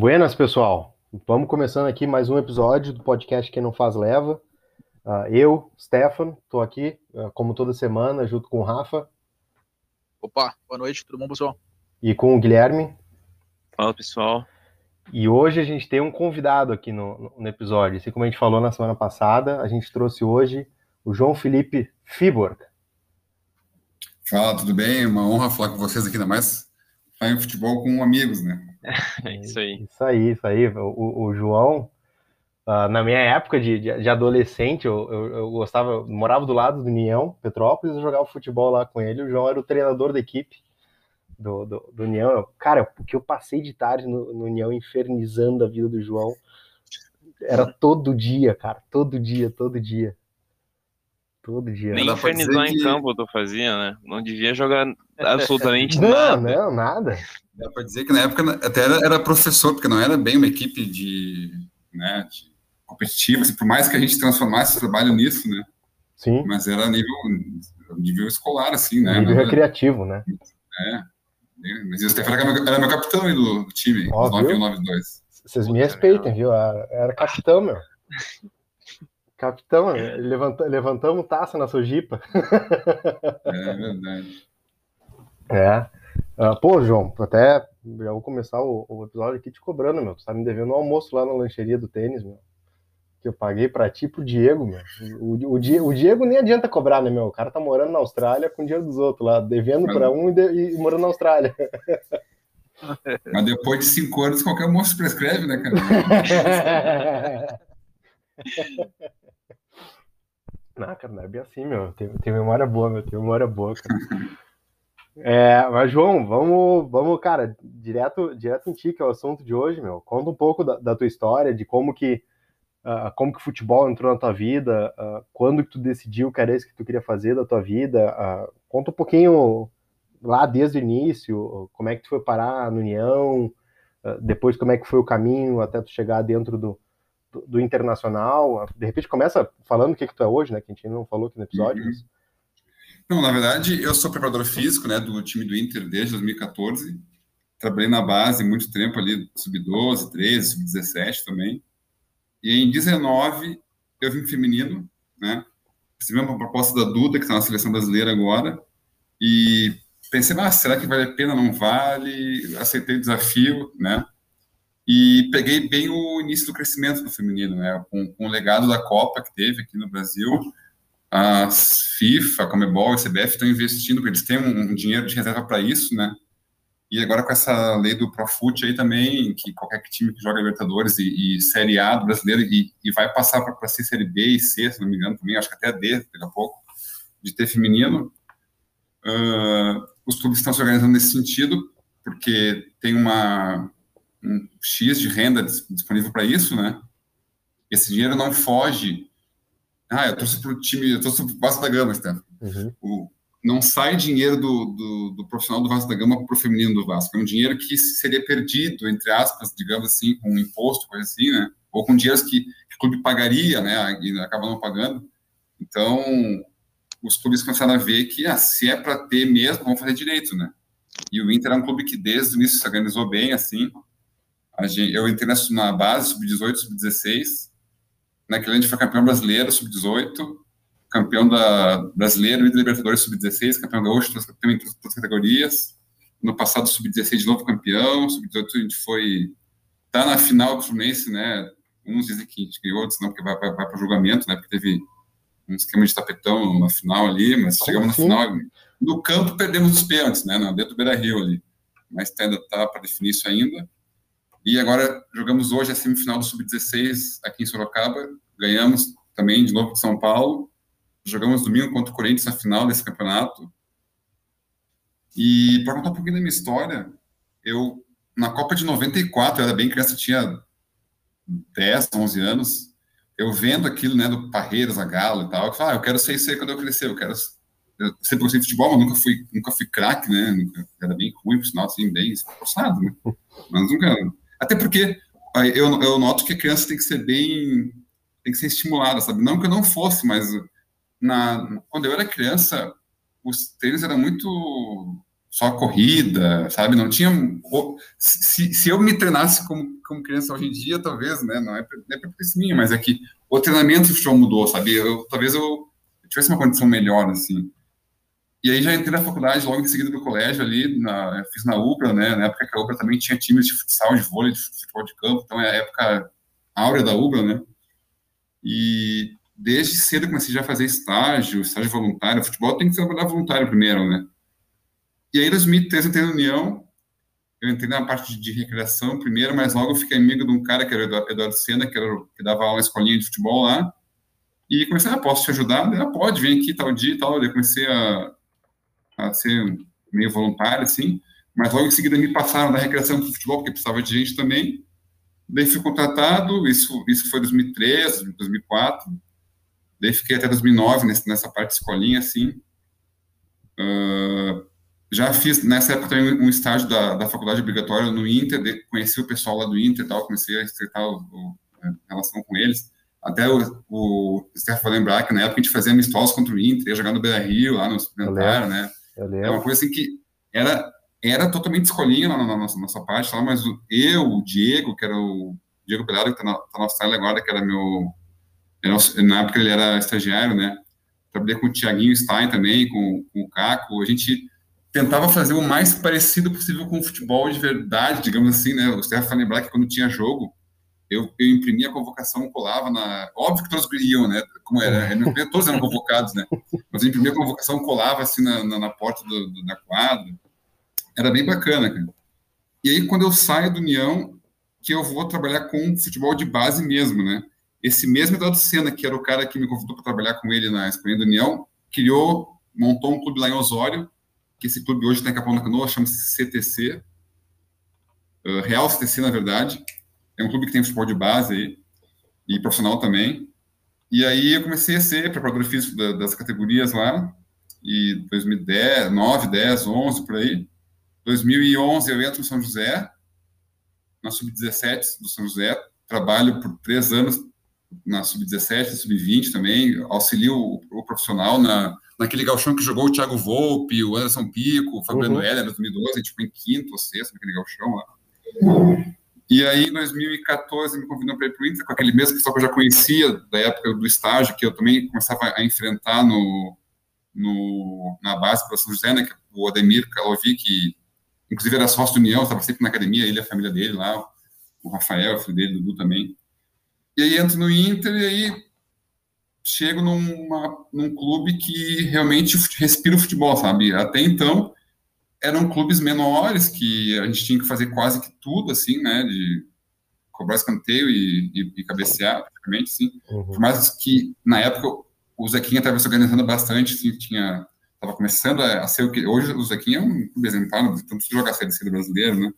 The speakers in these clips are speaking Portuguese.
Buenas, pessoal. Vamos começando aqui mais um episódio do podcast Quem Não Faz Leva. Uh, eu, Stefan, estou aqui, uh, como toda semana, junto com o Rafa. Opa, boa noite, tudo bom, pessoal? E com o Guilherme. Fala, pessoal. E hoje a gente tem um convidado aqui no, no episódio. Assim como a gente falou na semana passada, a gente trouxe hoje o João Felipe Fiborg. Fala, tudo bem? Uma honra falar com vocês aqui, ainda mais falar em futebol com amigos, né? É isso aí. Isso aí, isso aí. O, o João, uh, na minha época de, de, de adolescente, eu, eu, eu, gostava, eu morava do lado do União, Petrópolis, eu jogava futebol lá com ele. O João era o treinador da equipe do, do, do União. Cara, porque eu passei de tarde no, no União infernizando a vida do João. Era todo dia, cara, todo dia, todo dia. Todo dia. Nem infernizar em que... campo tu fazia, né? Não devia jogar absolutamente não, nada. Não, nada. Dá pra dizer que na época até era, era professor, porque não era bem uma equipe de, né, de competitiva, assim, por mais que a gente transformasse o trabalho nisso, né? Sim. Mas era nível, nível escolar, assim, né? Nível recreativo, né? É. Mas o Stefano era, era meu capitão aí do, time, Ó, 9192. Vocês me respeitem, viu? Era capitão, meu. Capitão, levanta, levantamos taça na Sojipa. É verdade. É. Uh, pô, João, até já vou começar o, o, episódio aqui te cobrando, meu. Tu tá me devendo um almoço lá na lancheria do tênis, meu. Que eu paguei pra ti pro Diego, meu. O, o, o, Diego nem adianta cobrar, né, meu? O cara tá morando na Austrália com o dinheiro dos outros lá, devendo Mas... pra um e, de, e morando na Austrália. Mas depois de cinco anos, qualquer almoço prescreve, né, cara? Não, cara, não é bem assim, meu. Tem, tem memória boa, meu. Tem memória boa, cara. É, mas, João, vamos, vamos, cara, direto, direto em ti, que é o assunto de hoje, meu. Conta um pouco da, da tua história, de como que, uh, como que o futebol entrou na tua vida, uh, quando que tu decidiu que era isso que tu queria fazer da tua vida. Uh, conta um pouquinho lá desde o início, como é que tu foi parar no União, depois como é que foi o caminho até tu chegar dentro do, do, do, internacional? De repente começa falando o que, que tu é hoje, né? Que a gente não falou aqui no episódio. Uhum. Mas... Não, na verdade, eu sou preparador físico, né, do time do Inter desde 2014. Trabalhei na base muito tempo ali, sub-12, 13, sub-17 também. E em 19 eu vim feminino, né? Recebi uma proposta da Duda, que está na seleção brasileira agora, e pensei, ah, será que vale a pena? Não vale? Aceitei o desafio, né? E peguei bem o início do crescimento do feminino, né? Com, com o legado da Copa que teve aqui no Brasil, a FIFA, a Comebol, a CBF estão investindo, porque eles têm um, um dinheiro de reserva para isso, né? E agora com essa lei do Profut aí também, que qualquer time que joga Libertadores e, e Série A do brasileiro e, e vai passar para ser Série B e C, se não me engano também, acho que até a D daqui a pouco, de ter feminino, uh, os clubes estão se organizando nesse sentido, porque tem uma, um X de renda disponível para isso, né? Esse dinheiro não foge. Ah, eu trouxe para o time, eu trouxe para o Vasco da Gama, Stefano. Uhum. O, não sai dinheiro do, do, do, profissional do Vasco da Gama para o feminino do Vasco. É um dinheiro que seria perdido, entre aspas, digamos assim, com um imposto, coisa assim, né? Ou com dinheiros que, que o clube pagaria, né? E acaba não pagando. Então, os clubes começaram a ver que, ah, se é para ter mesmo, vamos fazer direito, né? E o Inter é um clube que desde o início se organizou bem, assim, Gente, eu entrei na base, sub-18, sub-16. Naquele ano a gente foi campeão brasileiro, sub-18, campeão da brasileiro e da Libertadores sub-16, campeão gaúcho, campeão em todas as categorias. No passado, sub-16 de novo campeão, sub-18 a gente foi. Tá na final do Fluminense, né? Uns dizem que a gente ganhou, outros não, porque vai, vai, vai para o julgamento, né? Porque teve um esquema de tapetão na final ali, mas chegamos na final. No campo, perdemos os pênaltis, né? Dentro do Beira Rio ali. Mas ainda tá para definir isso ainda. E agora jogamos hoje a semifinal do Sub-16 aqui em Sorocaba, ganhamos também de novo de São Paulo. Jogamos domingo contra o Corinthians na final desse campeonato. E para contar um pouquinho da minha história, eu na Copa de 94, eu era bem criança, tinha 10, 11 anos, eu vendo aquilo, né, do Parreiras, a Galo e tal, eu falei, ah, eu quero ser isso aí quando eu crescer, eu quero eu sempre gostei de futebol, mas nunca fui, nunca fui craque, né, era bem ruim, por sinal, assim, bem esforçado, né, mas nunca, até porque eu, eu noto que a criança tem que ser bem. tem que ser estimulada, sabe? Não que eu não fosse, mas na, quando eu era criança, os treinos eram muito só corrida, sabe? Não tinha. Se, se eu me treinasse como, como criança hoje em dia, talvez, né? Não é, não é isso minha, mas é que o treinamento futebol mudou, sabe? Eu, talvez eu tivesse uma condição melhor, assim. E aí já entrei na faculdade logo em seguida do colégio ali, na, fiz na UBRA, né? Na época que a UBRA também tinha times de futsal, de vôlei, de futebol de campo, então é a época áurea da UBRA, né? E desde cedo comecei já a fazer estágio, estágio voluntário. Futebol tem que trabalhar voluntário primeiro, né? E aí, em 2013, eu entrei na União. Eu entrei na parte de recreação primeiro, mas logo eu fiquei amigo de um cara que era o Eduardo Sena, que, era, que dava aula na escolinha de futebol lá. E comecei, ah, posso te ajudar? Ah, pode, vem aqui tal dia e tal. Eu comecei a, a ser meio voluntário, assim. Mas logo em seguida me passaram da recreação para o futebol, porque precisava de gente também. Daí fui contratado, isso, isso foi 2003, 2004. Daí fiquei até 2009 nessa parte de escolinha, assim. Uh, já fiz, nessa época, também um estágio da, da faculdade obrigatória no Inter, de, conheci o pessoal lá do Inter e tal, comecei a estreitar a relação com eles. Até o, o Stefan vai lembrar que na época a gente fazia amistosos contra o Inter, ia jogar no Beira Rio, lá no Suplementar, né? É uma coisa assim que era, era totalmente escolinha na, na, nossa, nossa parte, lá, mas o, eu, o Diego, que era o Diego Pelado, que está na, tá na agora, que era meu. Era, na época ele era estagiário, né? Trabalhei com o Tiaguinho Stein também, com, com o Caco. A gente tentava fazer o mais parecido possível com o futebol de verdade, digamos assim, né? O Stefan lembrar que quando tinha jogo, eu, eu imprimia a convocação, colava na. Óbvio que todos iam, né? Como era, todos eram convocados, né? Mas eu imprimia a convocação, colava assim na, na, na porta do, do, da quadra. Era bem bacana, cara. E aí, quando eu saio do União, que eu vou trabalhar com futebol de base mesmo, né? Esse mesmo Eduardo Senna, que era o cara que me convidou para trabalhar com ele na Espanha do União, criou, montou um clube lá em Osório, que esse clube hoje está em Capão da Canoa, chama-se CTC, uh, Real CTC, na verdade. É um clube que tem futebol de base aí, e profissional também. E aí eu comecei a ser preparador físico da, das categorias lá, e 2010, 9, 10, 11, por aí. 2011 eu entro no São José, na Sub-17 do São José, trabalho por três anos na Sub-17, Sub-20 também, auxilio o, o profissional na, naquele galchão que jogou o Thiago Volpe, o Anderson Pico, o Fabiano uhum. Heller, em 2012, a gente em quinto ou sexto naquele galchão lá. E aí, em 2014, me convidou para ir para o Inter, com aquele mesmo pessoal que eu já conhecia da época do estágio, que eu também começava a enfrentar no, no na base para São José, né, que é o Ademir Kalovic, que inclusive era sócio do União, estava sempre na academia, ele e a família dele lá, o Rafael, o filho dele, o Dudu também. E aí entro no Inter e aí chego numa, num clube que realmente respira o futebol, sabe? Até então, eram clubes menores que a gente tinha que fazer quase que tudo, assim, né? De cobrar escanteio e, e, e cabecear, praticamente, sim. Uhum. Por mais que, na época, o Zequinha estava se organizando bastante, assim, tinha... Estava começando a, a, ser o que... Hoje, o Zequinha é um clube exemplar, tanto jogar a Série C brasileiro, né?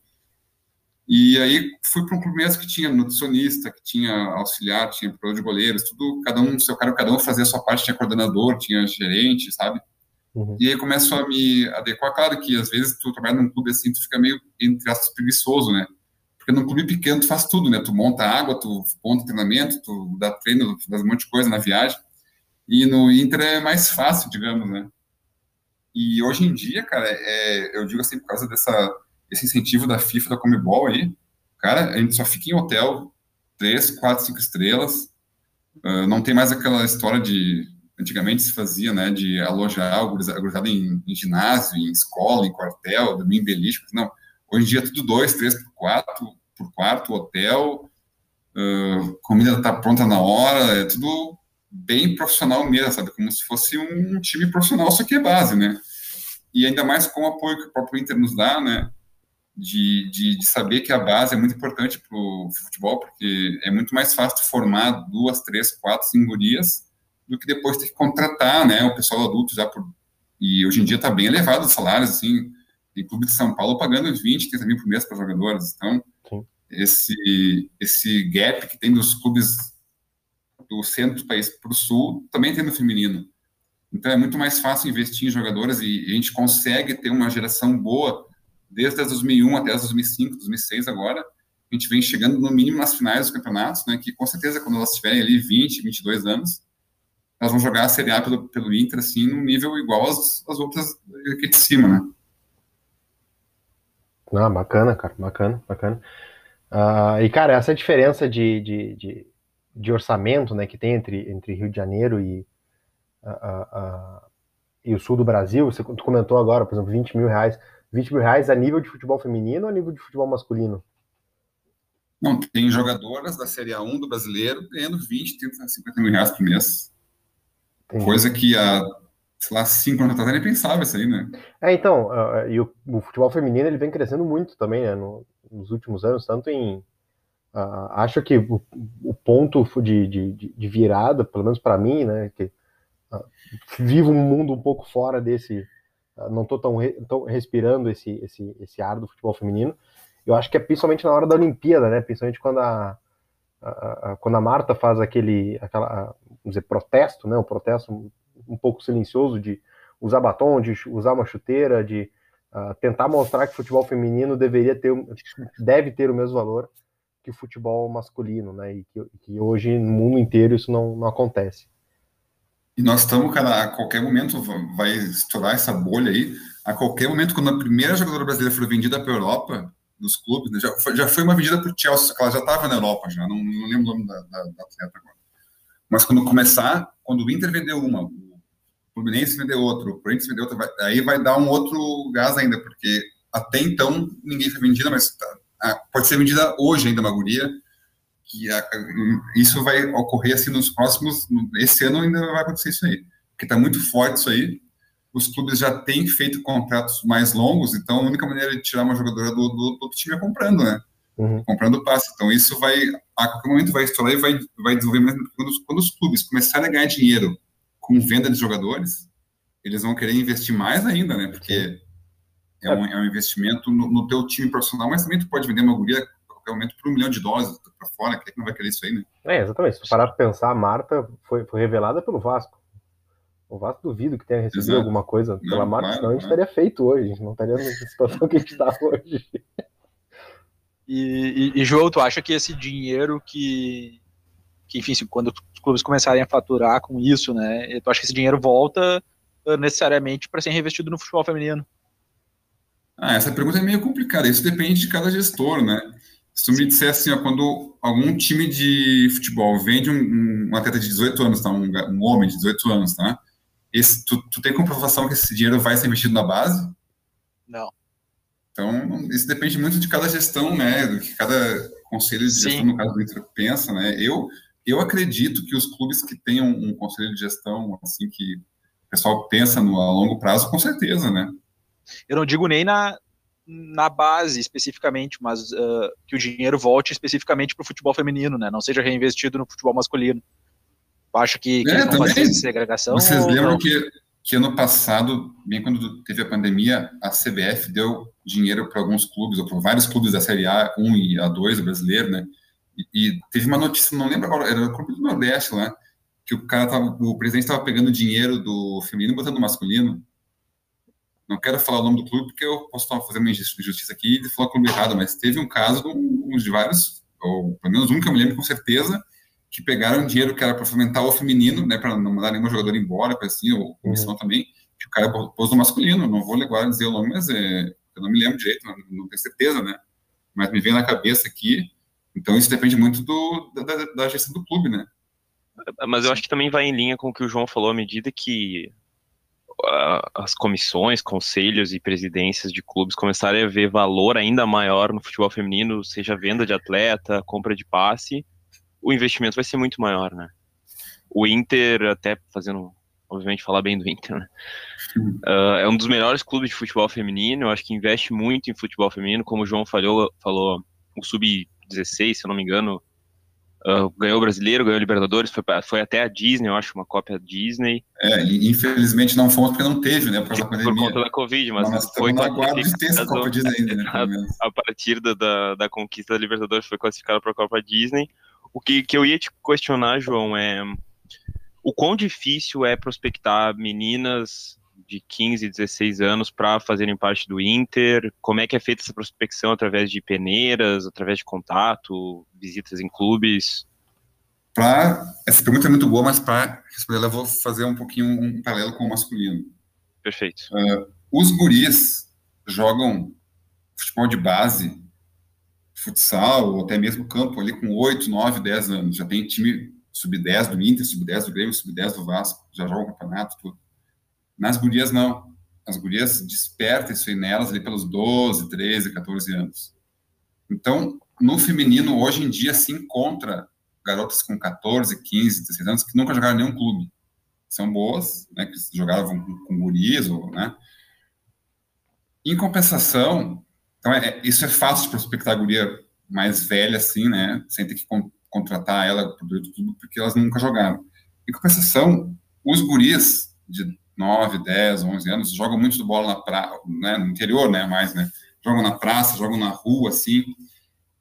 E aí fui para um clube mesmo que tinha nutricionista, que tinha auxiliar, tinha produtor de goleiros, tudo, cada um, seu cara, cada um fazia a sua parte, tinha coordenador, tinha gerente, sabe? Uhum. E aí começo a me adequar, claro que às vezes tu trabalha num clube assim, tu fica meio, entre aspas, preguiçoso, né? Porque num clube pequeno tu faz tudo, né? Tu monta água, tu monta treinamento, tu dá treino, tu faz um monte de coisa na viagem. E no Inter é mais fácil, digamos, né? E hoje em dia, cara, é, eu digo assim, por causa dessa esse incentivo da FIFA, da Comebol aí, cara, a gente só fica em hotel, três, quatro, cinco estrelas, uh, não tem mais aquela história de, antigamente se fazia, né, de alojar a gurizada em, em, ginásio, em escola, em quartel, dormir em beliche, não, hoje em dia é tudo dois, três por quatro, por quarto, hotel, uh, comida está pronta na hora, é tudo bem profissional mesmo, sabe, como se fosse um time profissional, só que é base, né, e ainda mais com o apoio que o próprio Inter nos dá, né, de, de, de, saber que a base é muito importante para o futebol, porque é muito mais fácil formar duas, três, quatro, cinco gurias do que depois ter que contratar né, o pessoal adulto já por. E hoje em dia está bem elevado os salários, assim, tem clube de São Paulo pagando 20, 30 mil por mês para jogadores. Então, esse, esse gap que tem dos clubes do centro do país para o sul também tem no feminino. Então, é muito mais fácil investir em jogadores e a gente consegue ter uma geração boa desde 2001 até 2005, 2006 agora, a gente vem chegando no mínimo nas finais dos campeonatos, né, que com certeza quando elas tiverem ali 20, 22 anos, elas vão jogar a Série A pelo, pelo Inter, assim, num nível igual às, às outras aqui de cima, né. Ah, bacana, cara, bacana, bacana. Uh, e, cara, essa diferença de, de, de, de, orçamento né, que tem entre, entre Rio de Janeiro e, uh, uh, e o sul do Brasil, você comentou agora, por exemplo, 20 mil reais. 20 mil reais a nível de futebol feminino ou a nível de futebol masculino? Não, tem jogadoras da Série A1 do brasileiro ganhando 20, 30, 50 mil reais por mês. Entendi. Coisa que há, sei lá, cinco anos atrás nem pensava isso aí, né? É, então, uh, e o, o, futebol feminino ele vem crescendo muito também, né, no, nos últimos anos, tanto em. Uh, acho que o, o ponto de, de, de, virada, pelo menos para mim, né, que uh, vivo um mundo um pouco fora desse. não estou tão, re, tão respirando esse, esse, esse ar do futebol feminino, eu acho que é principalmente na hora da Olimpíada, né? Principalmente quando a, a, a quando a Marta faz aquele, aquela, vamos dizer, protesto, né? Um protesto um, pouco silencioso de usar batom, de usar uma chuteira, de tentar mostrar que o futebol feminino deveria ter, deve ter o mesmo valor que o futebol masculino, né? E que, que hoje no mundo inteiro isso não, não acontece. E nós estamos, cara, a qualquer momento vai estourar essa bolha aí. A qualquer momento, quando a primeira jogadora brasileira for vendida para a Europa, dos clubes, né? já, foi, já foi uma vendida para o Chelsea, ela já estava na Europa, já não, não lembro o nome da, da, da, atleta agora. Mas quando começar, quando o Inter vender uma, o Fluminense vender outra, o Corinthians vender outra, vai, aí vai dar um outro gás ainda, porque até então ninguém foi vendida, mas tá, pode ser vendida hoje ainda uma guria, que a, isso vai ocorrer assim nos próximos, esse ano ainda vai acontecer isso aí, porque está muito forte isso aí, os clubes já têm feito contratos mais longos, então a única maneira de tirar uma jogadora do, do, do time é comprando, né? Uhum. Comprando passe. Então isso vai, a qualquer momento vai estourar e vai, vai desenvolver mais. Quando, quando os clubes começarem a ganhar dinheiro com venda de jogadores, eles vão querer investir mais ainda, né? Porque é um, é um investimento no, no teu time profissional, mas também tu pode vender uma guria a qualquer momento por um milhão de dólares para fora, quem é que não vai querer isso aí, né? É, exatamente. Se parar para pensar, a Marta foi, foi revelada pelo Vasco. O Vasco duvido que tenha recebido Exato. alguma coisa não, pela marca, senão a gente estaria feito hoje, não estaria na situação que a gente está hoje. E, e, e, João, tu acha que esse dinheiro que, que, enfim, quando os clubes começarem a faturar com isso, né, tu acha que esse dinheiro volta uh, necessariamente para ser reinvestido no futebol feminino? Ah, essa pergunta é meio complicada, isso depende de cada gestor, né? Se tu me disser assim, ó, quando algum time de futebol vende um, um atleta de 18 anos, tá? Um, um homem de 18 anos, tá? Esse, tu, tu tem comprovação que esse dinheiro vai ser investido na base? Não. Então, isso depende muito de cada gestão, né? Do que cada conselho de Sim. gestão, no caso do Inter, pensa, né? Eu, eu acredito que os clubes que tenham um conselho de gestão, assim, que o pessoal pensa no, a longo prazo, com certeza, né? Eu não digo nem na, na base especificamente, mas uh, que o dinheiro volte especificamente para o futebol feminino, né? Não seja reinvestido no futebol masculino. Acho que, que é, essa segregação. Vocês lembram que, que ano passado, bem quando teve a pandemia, a CBF deu dinheiro para alguns clubes, ou para vários clubes da Série A, 1 e A2 brasileiro, né? E, e, teve uma notícia, não lembro agora, era o clube do Nordeste lá, que o cara tava, o presidente estava pegando dinheiro do feminino e botando no masculino. Não quero falar o nome do clube porque eu posso fazer uma injustiça aqui e falar o clube errado, mas teve um caso de, um, de vários, ou pelo menos um que eu me lembro com certeza, que pegaram dinheiro que era para fomentar o feminino, né, para não mandar nenhum jogador embora, assim, ou comissão uhum. também, que o cara pôs no masculino, não vou agora dizer o nome, mas é, eu não me lembro direito, não, não tenho certeza, né, mas me vem na cabeça aqui, então isso depende muito do, da, da, gestão do clube, né. Mas eu acho que também vai em linha com o que o João falou, à medida que as comissões, conselhos e presidências de clubes começarem a ver valor ainda maior no futebol feminino, seja venda de atleta, compra de passe, o investimento vai ser muito maior, né? O Inter, até fazendo, obviamente, falar bem do Inter, né? Uh, é um dos melhores clubes de futebol feminino, eu acho que investe muito em futebol feminino, como o João falou, falou o Sub-16, se eu não me engano, Uh, ganhou o Brasileiro, ganhou o Libertadores, foi, foi, até a Disney, eu acho, uma cópia Disney. É, infelizmente não fomos porque não teve, né, por causa da pandemia. Por conta da Covid, mas, mas foi na guarda de ter essa Copa Disney ainda, né, a, a, partir da, da, da, conquista da Libertadores foi classificado para a Copa Disney. O que, que eu ia te questionar, João, é o quão difícil é prospectar meninas de 15, 16 anos para fazerem parte do Inter? Como é que é feita essa prospecção através de peneiras, através de contato, visitas em clubes? Pra, essa pergunta é muito boa, mas para responder eu vou fazer um pouquinho um paralelo com o masculino. Perfeito. Uh, os guris jogam futebol de base, futsal, ou até mesmo campo ali com 8, 9, 10 anos. Já tem time sub-10 do Inter, sub-10 do Grêmio, sub-10 do Vasco, já joga o campeonato, tudo. Nas gurias, não. As gurias despertam isso aí nelas ali pelos 12, 13, 14 anos. Então, no feminino, hoje em dia, se encontra garotas com 14, 15, 16 anos que nunca jogaram nenhum clube. São boas, né, que jogavam com, com gurias, ou, né? Em compensação, então é, isso é fácil prospectar a guria mais velha, assim, né, sem ter que con contratar ela, produto tudo, porque elas nunca jogaram. Em compensação, os guris de 9, 10, 11 anos jogam muito de bola na praia, né, no interior, né, mais, né, jogam na praça, jogam na rua, assim,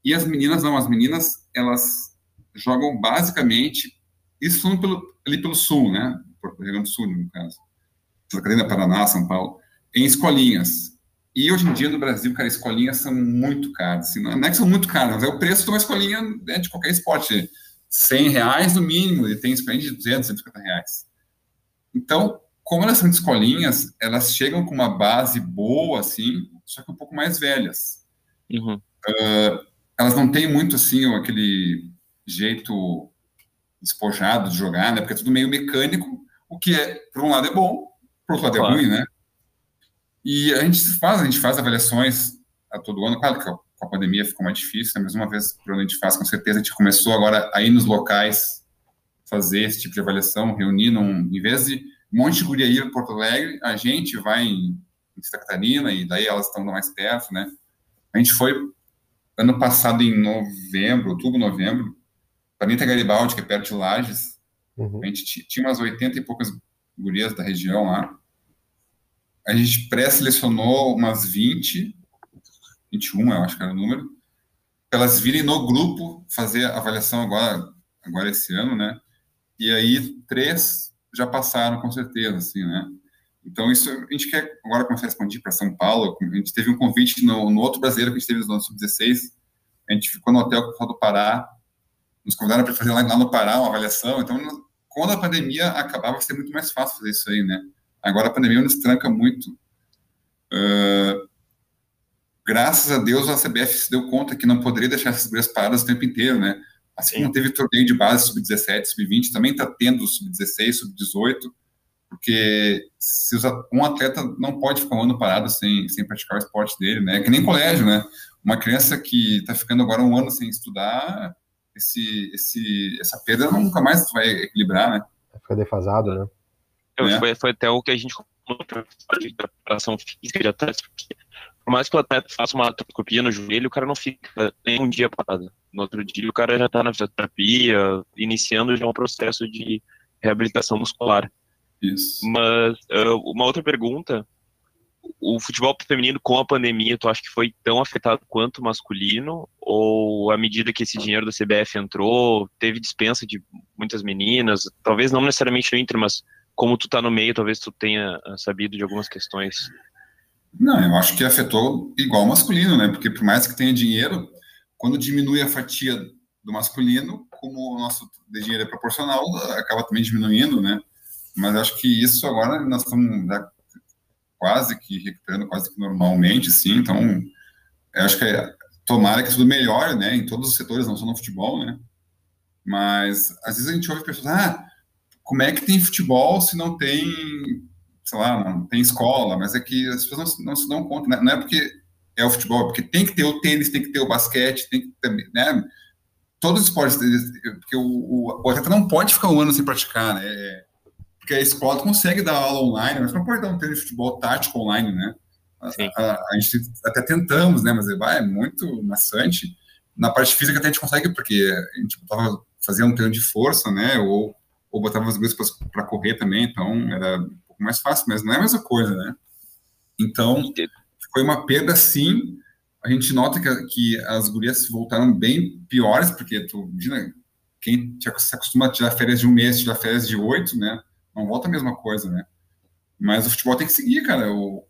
e as meninas não, as meninas, elas jogam basicamente, isso falando pelo, ali pelo sul, né? Rio Grande do Sul, no caso. Santa Catarina, Paraná, São Paulo, em escolinhas. E hoje em dia no Brasil, cara, escolinhas são muito caras. Assim, não é que são muito caras, é o preço de uma escolinha né, de qualquer esporte. 100 reais no mínimo, e tem escolinha de 200, 150 reais. Então, como elas são de escolinhas, elas chegam com uma base boa, assim, só que um pouco mais velhas. Uhum. Uh, elas não têm muito, assim, aquele jeito despojado de jogar, né? Porque é tudo meio mecânico, o que é, por um lado é bom, por outro lado é claro. é ruim, né? E a gente faz, a gente faz avaliações a todo ano, claro que com a pandemia ficou mais difícil, né? mas uma vez por ano a gente faz, com certeza a gente começou agora aí nos locais fazer esse tipo de avaliação, reunir num, em vez de um monte de guria ir para Porto Alegre, a gente vai em, em Santa Catarina e daí elas estão mais perto, né? A gente foi ano passado em novembro, outubro, novembro, Planeta Garibaldi, que é perto de Lages. Uhum. A gente tinha umas 80 e poucas gurias da região lá. A gente pré-selecionou umas 20, 21, eu acho que era o número, para elas virem no grupo fazer a avaliação agora, agora esse ano, né? E aí, três já passaram, com certeza, assim, né? Então, isso a gente quer agora começar a expandir para São Paulo. A gente teve um convite no, no outro brasileiro que a gente teve no Sub-16. A gente ficou no hotel do Pará nos convidaram para fazer lá, lá, no Pará uma avaliação. Então, quando a pandemia acabava, vai ser muito mais fácil fazer isso aí, né? Agora a pandemia nos tranca muito. Uh, graças a Deus a CBF se deu conta que não poderia deixar essas gurias paradas o tempo inteiro, né? Assim como teve torneio de base sub-17, sub-20, também está tendo sub-16, sub-18, porque se um atleta não pode ficar um ano parado sem, sem praticar o esporte dele, né? Que nem colégio, né? Uma criança que está ficando agora um ano sem estudar, esse, esse, essa perda nunca mais vai equilibrar, né? Fica defasado, né? É. Foi, foi, até o que a gente de preparação física de atletas, porque por mais que o atleta faça uma artroscopia no joelho, o cara não fica nem um dia parado. No outro dia, o cara já está na fisioterapia, iniciando já um processo de reabilitação muscular. Isso. Mas uh, uma outra pergunta o futebol feminino com a pandemia, tu acha que foi tão afetado quanto o masculino? Ou à medida que esse dinheiro da CBF entrou, teve dispensa de muitas meninas? Talvez não necessariamente no Inter, mas como tu tá no meio, talvez tu tenha ah, sabido de algumas questões. Não, eu acho que afetou igual o masculino, né? Porque por mais que tenha dinheiro, quando diminui a fatia do masculino, como o nosso dinheiro é proporcional, acaba também diminuindo, né? Mas acho que isso agora nós estamos quase que recuperando quase que normalmente, sim. Então, acho que é, tomara que tudo melhore, né, em todos os setores, não só no futebol, né. Mas às vezes a gente ouve pessoas, ah, como é que tem futebol se não tem, sei lá, não tem escola? Mas é que as pessoas não, não se dão conta, né? não é porque é o futebol, é porque tem que ter o tênis, tem que ter o basquete, tem que ter, né? Todos os esportes, porque o, o, o atleta não pode ficar um ano sem praticar, né? É, porque a escola consegue dar aula online, mas não pode dar um treino de futebol tático online, né? A, a, a, gente até tentamos, né? Mas vai, é muito maçante. Na parte física até a gente consegue, porque a gente fazia um treino de força, né? Ou, ou botava as coisas para correr também, então era um pouco mais fácil, mas não é a mesma coisa, né? Então, foi uma perda sim. A gente nota que, que as gurias voltaram bem piores, porque tu, imagina, quem se acostuma a tirar férias de um mês, tirar férias de oito, né? não volta a mesma coisa, né? Mas o futebol tem que seguir, cara. O,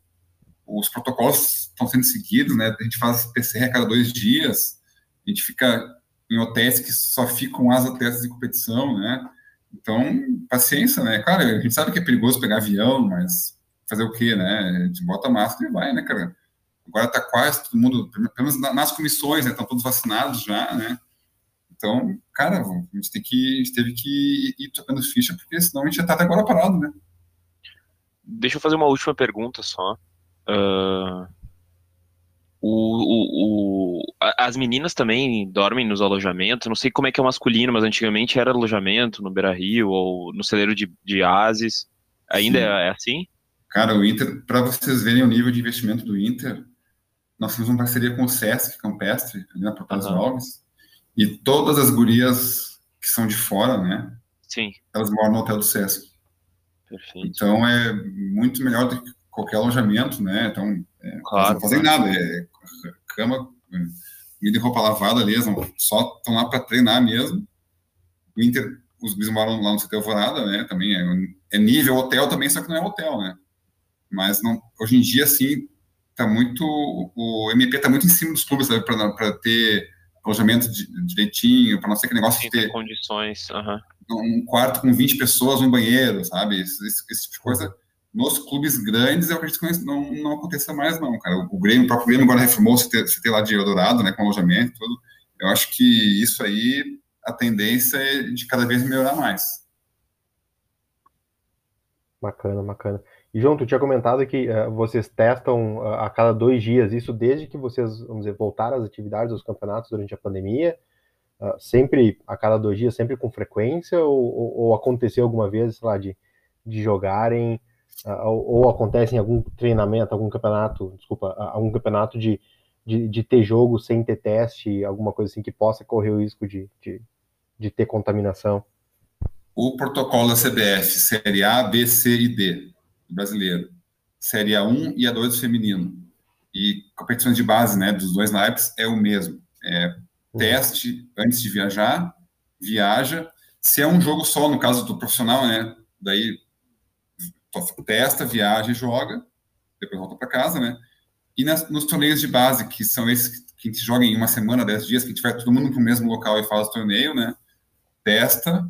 os protocolos estão sendo seguidos, né? A gente faz PCR a cada dois dias, a gente fica em hotéis que só ficam as atletas de competição, né? Então, paciência, né? Cara, a gente sabe que é perigoso pegar avião, mas fazer o quê, né? A gente bota máscara e vai, né, cara? Agora está quase todo mundo, pelo menos nas comissões, né? Estão todos vacinados já, né? Então, cara, a gente, tem que, a gente teve que ir tocando ficha, porque senão a gente já está até agora parado, né? Deixa eu fazer uma última pergunta só. Uh, o, o, o, as meninas também dormem nos alojamentos. Não sei como é que é o masculino, mas antigamente era alojamento no Beira Rio ou no celeiro de, de Ases. Ainda é, é, assim? Cara, o Inter, para vocês verem o nível de investimento do Inter, nós temos uma parceria com o Sesc Campestre, ali na Portal dos uhum. Alves, e todas as gurias que são de fora, né? Sim. Elas moram no hotel do Sesc. Perfeito. Então é muito melhor do que qualquer alojamento, né? Então, é, claro, não fazem claro. nada, é cama, comida e roupa lavada ali, só estão lá para treinar mesmo. O Inter, os guris moram lá no CT Alvorada, né? Também é, é, nível hotel também, só que não é hotel, né? Mas não, hoje em dia, assim, tá muito, o MP tá muito em cima dos clubes, para ter alojamento direitinho, para não ser aquele negócio Sim, de ter condições, uhum. um quarto com 20 pessoas, um banheiro, sabe? Esse, esse, esse tipo de coisa nos clubes grandes, eu acredito que não, não aconteça mais, não, cara. O Grêmio, o próprio Grêmio agora reformou o CT, lá de Eldorado, né, com alojamento tudo. Eu acho que isso aí, a tendência é de cada vez melhorar mais. Bacana, bacana. E, João, tu tinha comentado que uh, vocês testam uh, a cada dois dias, isso desde que vocês, vamos dizer, voltaram às atividades dos campeonatos durante a pandemia, uh, sempre a cada dois dias, sempre com frequência, ou, ou, ou aconteceu alguma vez, sei lá, de, de jogarem ou, ou, acontece em algum treinamento, algum campeonato, desculpa, algum campeonato de, de, de, ter jogo sem ter teste, alguma coisa assim que possa correr o risco de, de, de ter contaminação? O protocolo da CBF, Série A, B, C e D, brasileiro. Série A1 e A2 feminino. E competições de base, né, dos dois naipes, é o mesmo. É teste antes de viajar, viaja. Se é um jogo só, no caso do profissional, né, daí testa, viaja e joga, depois volta para casa, né? E nas, nos torneios de base, que são esses que a gente joga em uma semana, dez dias, que a gente vai todo mundo para o mesmo local e faz o torneio, né? Testa,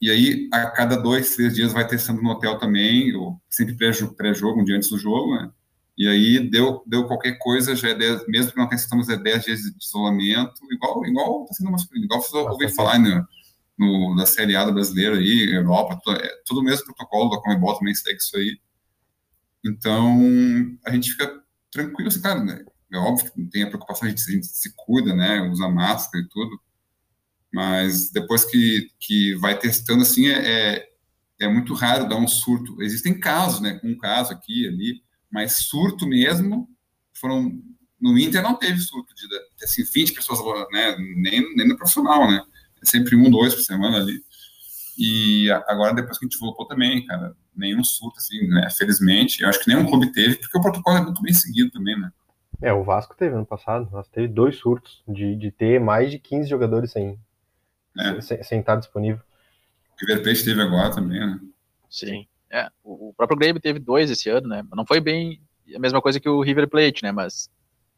e aí a cada dois, três dias vai testando no hotel também, ou sempre pré-jogo, um dia antes do jogo, né? E aí deu, deu qualquer coisa, já é dez, mesmo que não testamos, é 10 dias de isolamento, igual igual está sendo masculino, igual eu ouvi falar, né? No, da Série A do brasileiro aí, Europa, tudo, é tudo o mesmo protocolo da Comebol também segue isso aí. Então, a gente fica tranquilo, assim, cara, né? É óbvio que tem a preocupação, a gente, a gente se cuida, né? Usa máscara e tudo. Mas depois que, que vai testando, assim, é, é, é muito raro dar um surto. Existem casos, né? Um caso aqui, ali, mas surto mesmo, foram... No Inter não teve surto de, assim, 20 pessoas, né? Nem, nem no profissional, né? É sempre um, dois por semana ali. E agora, depois que a gente voltou também, cara, nenhum surto, assim, né? Felizmente. Eu acho que nenhum clube teve, porque o protocolo é muito bem seguido também, né? É, o Vasco teve ano passado, nós teve dois surtos de, de ter mais de 15 jogadores sem, é. sem, sem, estar disponível. O River Plate teve agora também, né? Sim. É, o próprio Grêmio teve dois esse ano, né? Não foi bem a mesma coisa que o River Plate, né? Mas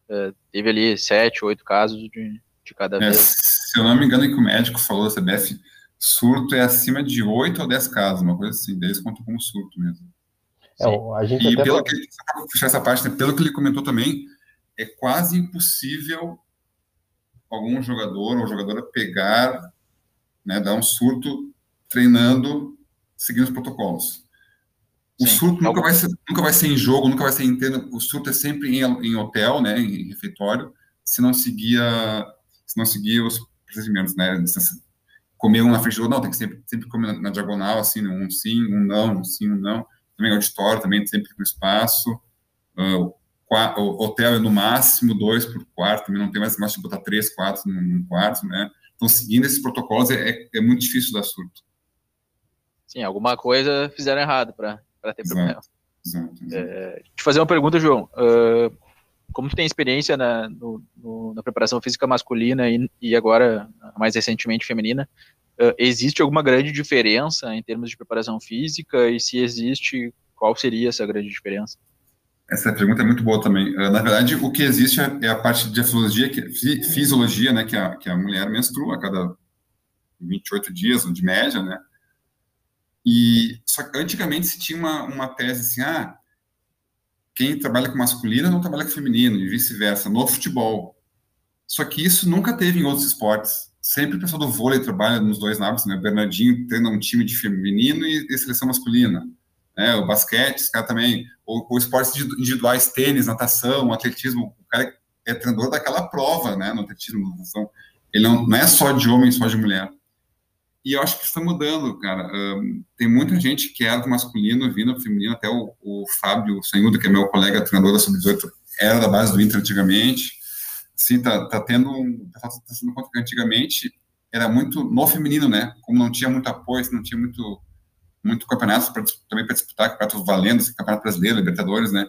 uh, teve ali sete, oito casos de, de cada é, vez. Se eu não me engano, é que o médico falou da CBF, surto é acima de 8 ou 10 casos, uma coisa assim, deles contam como surto mesmo. É, a gente e pelo que, fechar essa parte, né, pelo que ele comentou também, é quase impossível algum jogador ou jogadora pegar, né, dar um surto treinando, seguindo os protocolos. O Sim, surto nunca vai, ser, nunca vai ser em jogo, nunca vai ser inteiro. O surto é sempre em, em hotel, né, em refeitório, se não seguir a, se não seguir os procedimentos, né? Comer um na frente do outro, não, tem que sempre, sempre comer na, na diagonal, assim, um sim, um não, um sim, um não. Também auditório, também sempre com espaço. Uh, o hotel é no máximo dois por quarto, também não tem mais mais de botar três, quatro num quarto, né? Então, seguindo esses protocolos, é, é, é muito difícil dar surto. Sim, alguma coisa fizeram errado para ter exato, problema. Exato, exato. É, te fazer uma pergunta, João. Uh, como tu tem experiência na, no, no, na preparação física masculina e, e, agora, mais recentemente, feminina, uh, existe alguma grande diferença em termos de preparação física? E se existe, qual seria essa grande diferença? Essa pergunta é muito boa também. Uh, na verdade, o que existe é, é a parte de fisiologia, que, fisiologia né, que, a, que a mulher menstrua a cada 28 dias, de média, né? E só que antigamente se tinha uma, uma tese assim, ah, quem trabalha com masculino não trabalha com feminino, e vice-versa, no futebol. Só que isso nunca teve em outros esportes. Sempre o pessoal do vôlei trabalha nos dois lados, né? Bernardinho tendo um time de feminino e, e seleção masculina. Né? O basquete, os caras também, ou, ou esportes individuais, tênis, natação, atletismo, o cara é treinador daquela prova, né? No atletismo, natação. Ele não, não é só de homem, só de mulher. E eu acho que está mudando, cara. Um, tem muita gente que era do masculino vindo pro feminino, até o, o Fábio Sanhudo, que é meu colega treinador da Sub-18, era da base do Inter antigamente. Sim, tá, tá tendo um. Tá, tá sendo conta que antigamente era muito no feminino, né? Como não tinha muito apoio, não tinha muito, muito campeonato pra, também para disputar, campeonato valendo, assim, campeonato brasileiro, Libertadores, né?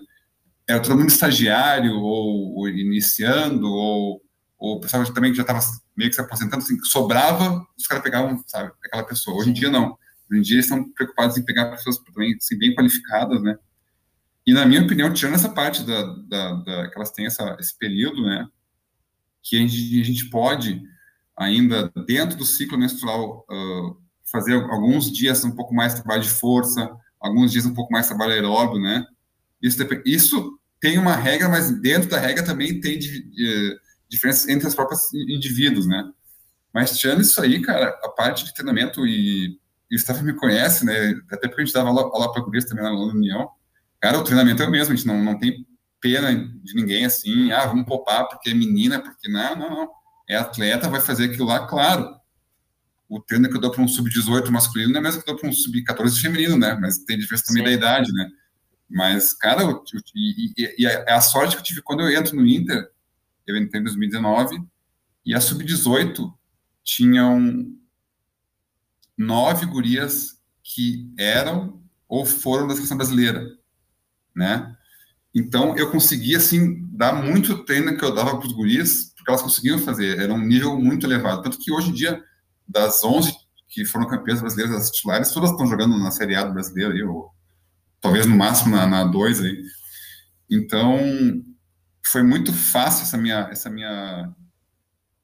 Era todo mundo estagiário, ou, ou iniciando, ou o pessoal também já estava meio que se aposentando, assim, sobrava, os caras pegavam, sabe, aquela pessoa. Hoje em dia, não. Hoje em dia, eles estão preocupados em pegar pessoas também, assim, bem qualificadas, né? E, na minha opinião, tirando essa parte da, da, da que elas têm essa, esse período, né, que a gente, a gente pode ainda, dentro do ciclo menstrual, uh, fazer alguns dias um pouco mais trabalho de força, alguns dias um pouco mais trabalho aeróbio, né? Isso, isso tem uma regra, mas dentro da regra também tem de, de, diferenças entre os próprios indivíduos, né? Mas tirando isso aí, cara, a parte de treinamento e, e o staff me conhece, né? Até porque a gente dava aula, aula para gurias também na União. Cara, o treinamento é o mesmo, a gente não, não tem pena de ninguém assim, ah, vamos poupar porque é menina, porque não, não, não. É atleta, vai fazer aquilo lá, claro. O treino que eu dou para um sub-18 masculino não é mesmo que eu dou para um sub-14 feminino, né? Mas tem diferença também Sim. da idade, né? Mas, cara, eu, eu, e, e, e, a, a sorte que eu tive quando eu entro no Inter, eu entrei em 2019, e a sub-18 tinham nove gurias que eram ou foram da seleção brasileira, né? Então, eu conseguia, assim, dar muito treino que eu dava para os gurias, porque elas conseguiam fazer, era um nível muito elevado. Tanto que hoje em dia, das 11 que foram campeãs brasileiras, as titulares, todas estão jogando na Série A do brasileiro, aí, ou talvez no máximo na, na 2 aí. Então, foi muito fácil essa minha, essa minha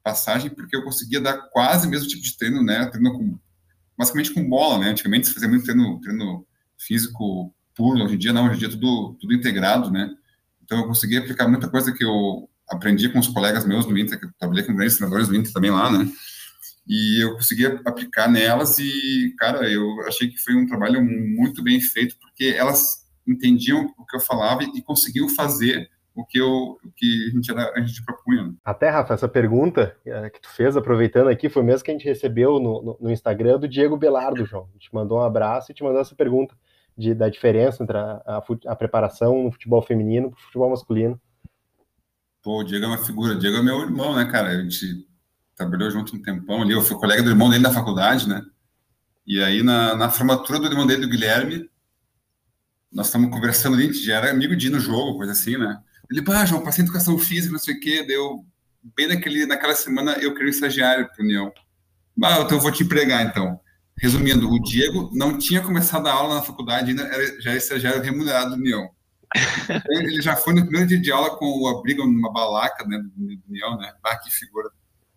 passagem, porque eu conseguia dar quase o mesmo tipo de treino, né? Treino com, basicamente com bola, né? Antigamente se fazia muito treino, treino físico puro, hoje em dia não, hoje em dia é tudo, tudo integrado, né? Então eu consegui aplicar muita coisa que eu aprendi com os colegas meus do Inter, que eu trabalhei com grandes treinadores do Inter também lá, né? E eu consegui aplicar nelas e, cara, eu achei que foi um trabalho muito bem feito, porque elas entendiam o que eu falava e conseguiam fazer o que, eu, o que a, gente era, a gente propunha. Até, Rafa, essa pergunta é, que tu fez, aproveitando aqui, foi mesmo que a gente recebeu no, no, no Instagram do Diego Belardo, João. A gente mandou um abraço e te mandou essa pergunta de, da diferença entre a, a, a preparação no futebol feminino e o futebol masculino. Pô, o Diego é uma figura. O Diego é meu irmão, né, cara? A gente trabalhou junto um tempão ali. Eu fui colega do irmão dele na faculdade, né? E aí, na, na formatura do irmão dele, do Guilherme, nós estamos conversando ali, a gente já era amigo de ir no jogo, coisa assim, né? Ele, pá, João, passei educação física, não sei o quê, deu bem naquele, naquela semana eu queria um estagiário para União. Bah, então eu vou te empregar, então. Resumindo, o Diego não tinha começado a aula na faculdade ainda, era, já era estagiário remunerado do União. Ele já foi no primeiro dia de aula com o abrigo numa balaca, né, do União, né? Ah, que figura.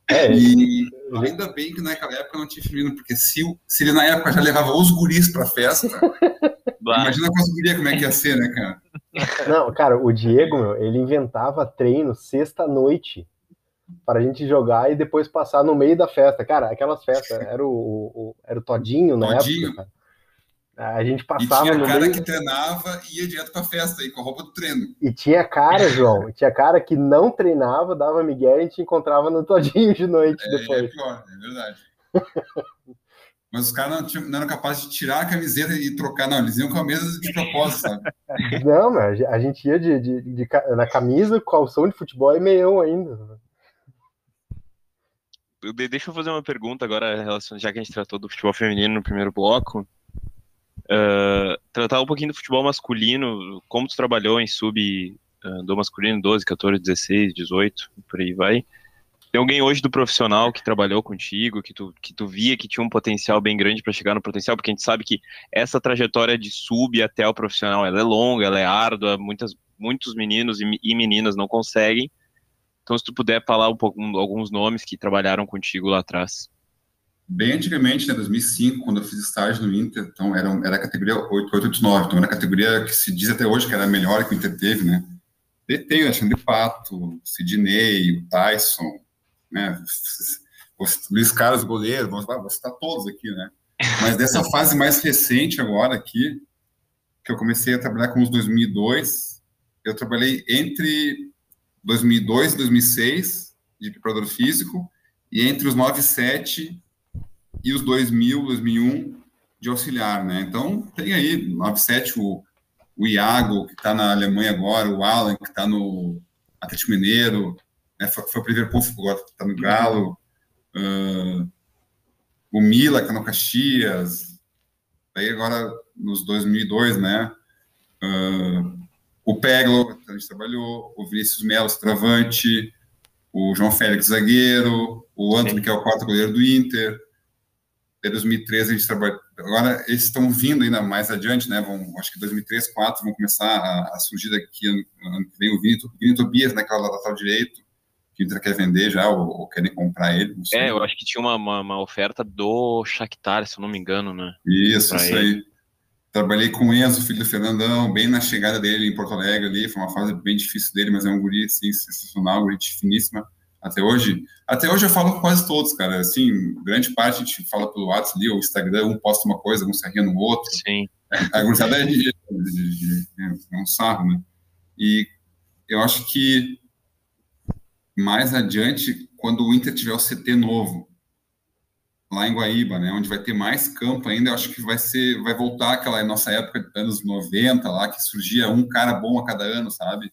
É, e ainda bem que naquela época não tinha feminino, porque se, se ele na época já levava os guris pra festa, imagina com as gurias como é que ia ser, né, cara? Não, cara, o Diego, meu, ele inventava treino sexta-noite para a gente jogar e depois passar no meio da festa. Cara, aquelas festas, era o, o era o Todinho na Todinho. época. A gente passava e tinha no cara meio... que treinava e ia direto pra festa aí, com a roupa do treino. E tinha cara, João, tinha cara que não treinava, dava miguel e a gente encontrava no Todinho de noite é, depois. É pior, é verdade. Mas os caras não, não, eram capazes de tirar a camiseta e trocar, não, eles iam com a mesa de propósito, sabe? Não, mas a gente ia de, de, de, na camisa, calção de futebol e meião ainda. Deixa eu fazer uma pergunta agora, já que a gente tratou do futebol feminino no primeiro bloco. Uh, tratar um pouquinho do futebol masculino, como tu trabalhou em sub uh, do masculino 12, 14, 16, 18, por aí vai. Tem alguém hoje do profissional que trabalhou contigo, que tu, que tu via que tinha um potencial bem grande para chegar no potencial? Porque a gente sabe que essa trajetória de sub até o profissional ela é longa, ela é árdua, muitas, muitos meninos e, e meninas não conseguem. Então, se tu puder falar um pouco, um, alguns nomes que trabalharam contigo lá atrás. Bem antigamente, né, 2005, quando eu fiz estágio no Inter, então era, era a categoria 889, então era a categoria que se diz até hoje que era a melhor que o Inter teve, né? Tem o Alexandre Pato, Sidney, o Tyson, né? Luiz Carlos, goleiro, vamos, vamos citar todos aqui, né? Mas dessa fase mais recente agora aqui, que eu comecei a trabalhar com os 2002, eu trabalhei entre 2002 e 2006 de preparador físico e entre os 97 e os 2000, 2001 de auxiliar, né? Então, tem aí 97 o, o Iago, que está na Alemanha agora, o Alan, que está no Atlético Mineiro, né? foi, foi o primeiro povo agora está no Galo, uh, o Mila, que está no Caxias, aí agora nos 2002, né? Uh, o Peglo, que a gente trabalhou, o Vinícius Melo, travante, o João Félix, zagueiro, o Antônio, que é o quarto goleiro do Inter, até 2013 a gente trabalha. Agora, eles estão vindo ainda mais adiante, né? Vão, acho que 2003, 2004 vão começar a, a surgir daqui ano que vem o Vini, Vini Tobias, né? Aquela lateral direito, que quer vender já, ou, ou querem comprar ele. É, eu acho que tinha uma, uma, uma, oferta do Shakhtar, se eu não me engano, né? Isso, isso ele. aí. Trabalhei com o Enzo, filho do Fernandão, bem na chegada dele em Porto Alegre ali, foi uma fase bem difícil dele, mas é um guri, assim, sensacional, um guri finíssima até hoje. Até hoje eu falo com quase todos, cara. Assim, grande parte a gente fala pelo WhatsApp ali, ou Instagram, um posta uma coisa, um serrinha no outro. Sim. A gurizada é, de, de, de, é um sarro, né? E eu acho que mais adiante, quando o Inter tiver o CT novo, lá em Guaíba, né, onde vai ter mais campo ainda, eu acho que vai ser, vai voltar aquela nossa época anos 90 lá, que surgia um cara bom a cada ano, sabe?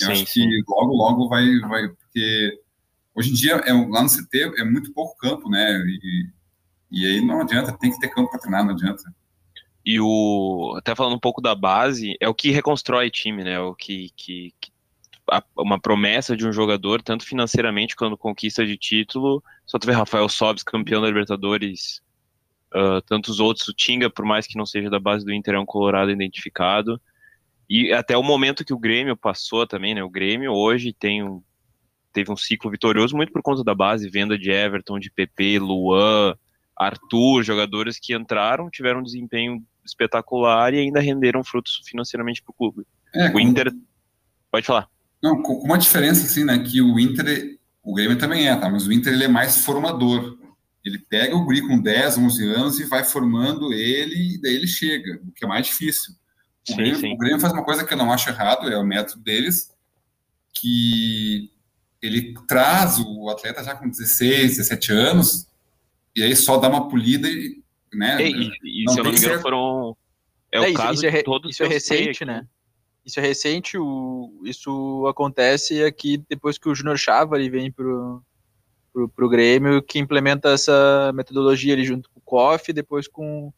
Eu sim, acho sim. que logo, logo vai, vai, porque Hoje em dia, é, lá no CT, é muito pouco campo, né? E, e aí não adianta, tem que ter campo para treinar, não adianta. E o. Até falando um pouco da base, é o que reconstrói time, né? O que. que, que uma promessa de um jogador, tanto financeiramente quanto conquista de título. Só tu vê Rafael Sobis, campeão da Libertadores, uh, tantos outros, o Tinga, por mais que não seja da base do Inter, é um colorado identificado. E até o momento que o Grêmio passou também, né? O Grêmio hoje tem um teve um ciclo vitorioso muito por conta da base, venda de Everton, de PP, Luan, Arthur, jogadores que entraram, tiveram um desempenho espetacular e ainda renderam frutos financeiramente para o clube. É, o Inter. Pode falar. Não, com uma diferença, assim, né? Que o Inter, o Grêmio também é, tá? Mas o Inter ele é mais formador. Ele pega o guri com 10, 11 anos e vai formando ele, e daí ele chega, o que é mais difícil. O, sim, Grêmio, sim. o Grêmio faz uma coisa que eu não acho errado, é o método deles, que ele traz o atleta já com 16, 17 anos, e aí só dá uma polida e, né? E, e, e se eu não me engano, foram. É, é o caso isso é, de todos Isso é recente, né? Isso é recente, o, isso acontece aqui depois que o Júnior Chava ele vem pro, pro, pro Grêmio, que implementa essa metodologia ali junto com o Koff, depois com,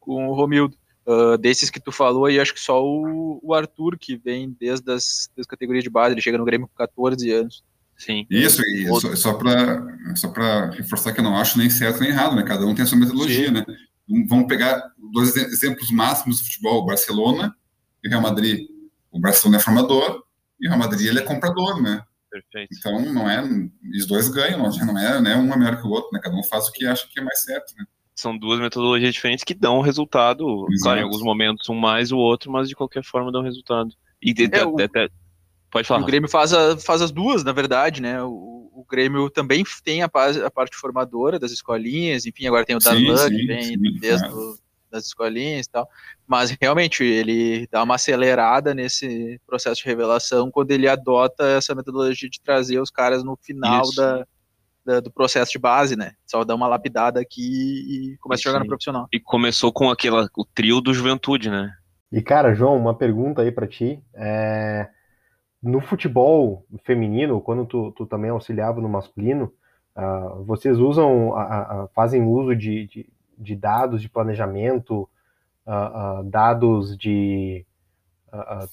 com o Romildo. Uh, desses que tu falou aí, acho que só o, o Arthur, que vem desde as, das categorias de base, ele chega no Grêmio com 14 anos. Sim. Isso, e só, só para só reforçar que eu não acho nem certo nem errado, né? Cada um tem a sua metodologia, Sim. né? Vamos pegar dois exemplos máximos do futebol, o Barcelona e o Real Madrid. O Barcelona é formador e o Real Madrid ele é comprador, né? Perfeito. Então, não é, os dois ganham, não é né, um é melhor que o outro, né? Cada um faz o que acha que é mais certo, né? São duas metodologias diferentes que dão resultado, Exato. claro, em alguns momentos um mais o outro, mas de qualquer forma dão resultado. E é, o... até, Pode falar. o Grêmio faz, a, faz as duas, na verdade, né? O, o Grêmio também tem a, a, parte formadora das escolinhas, enfim, agora tem o Darlan, que vem sim, desde claro. das escolinhas e tal. Mas realmente ele dá uma acelerada nesse processo de revelação quando ele adota essa metodologia de trazer os caras no final da, da, do processo de base, né? Só dá uma lapidada aqui e começa a jogar no profissional. E começou com aquela, o trio do Juventude, né? E cara, João, uma pergunta aí para ti. É no futebol feminino, quando tu, tu também auxiliava no masculino, uh, vocês usam, uh, uh, fazem uso de, de, de, dados de planejamento, dados de,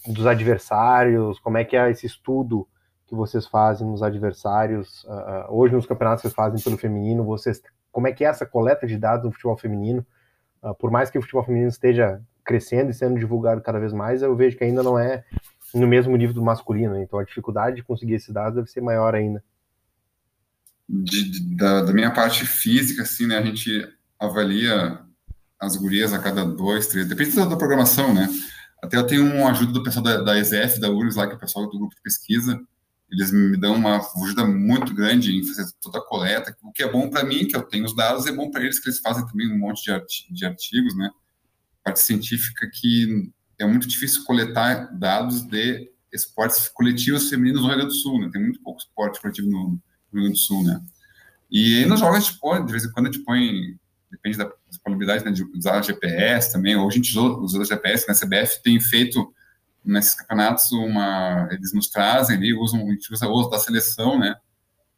dos adversários, como é que é esse estudo que vocês fazem nos adversários, hoje nos campeonatos que vocês fazem pelo feminino, vocês, como é que é essa coleta de dados no futebol feminino? por mais que o futebol feminino esteja crescendo e sendo divulgado cada vez mais, eu vejo que ainda não é no mesmo nível do masculino. Então a dificuldade de conseguir esses dados deve ser maior ainda. de, de, da, da, minha parte física, assim, né, a gente avalia as gurias a cada dois, três, depende da, da programação, né, até eu tenho uma ajuda do pessoal da, da da URGS lá, que é o pessoal do grupo de pesquisa, eles me dão uma ajuda muito grande em fazer toda a coleta, o que é bom para mim, que eu tenho os dados, é bom para eles, que eles fazem também um monte de, de artigos, né, parte científica que é muito difícil coletar dados de esportes coletivos femininos no Rio Grande do Sul, né? Tem muito pouco esporte coletivo no Rio Grande do Sul, né? E aí nos jogos a gente põe, de vez em quando a gente põe, depende da disponibilidade né, de usar GPS também, ou a gente usa, GPS, né? A CBF tem feito nesses campeonatos uma, eles nos trazem ali, usam, a gente usa o da seleção, né?